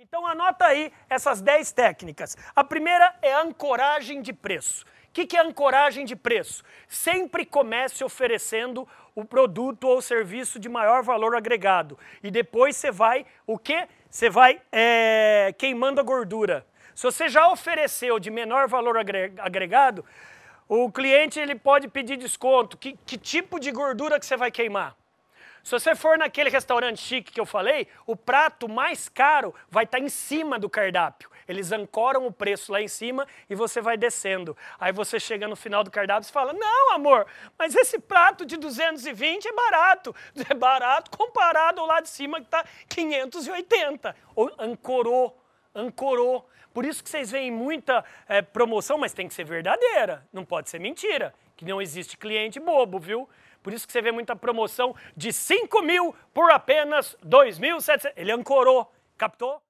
Então anota aí essas 10 técnicas. A primeira é ancoragem de preço. O que, que é ancoragem de preço? Sempre comece oferecendo o produto ou serviço de maior valor agregado. E depois você vai, o quê? Você vai é, queimando a gordura. Se você já ofereceu de menor valor agregado, o cliente ele pode pedir desconto. Que, que tipo de gordura que você vai queimar? Se você for naquele restaurante chique que eu falei, o prato mais caro vai estar tá em cima do cardápio. Eles ancoram o preço lá em cima e você vai descendo. Aí você chega no final do cardápio e fala: Não, amor, mas esse prato de 220 é barato. É barato comparado ao lá de cima que está 580. Ou ancorou, ancorou. Por isso que vocês veem muita é, promoção, mas tem que ser verdadeira, não pode ser mentira. Que não existe cliente bobo, viu? Por isso que você vê muita promoção de 5 mil por apenas 2.700. Ele ancorou, captou?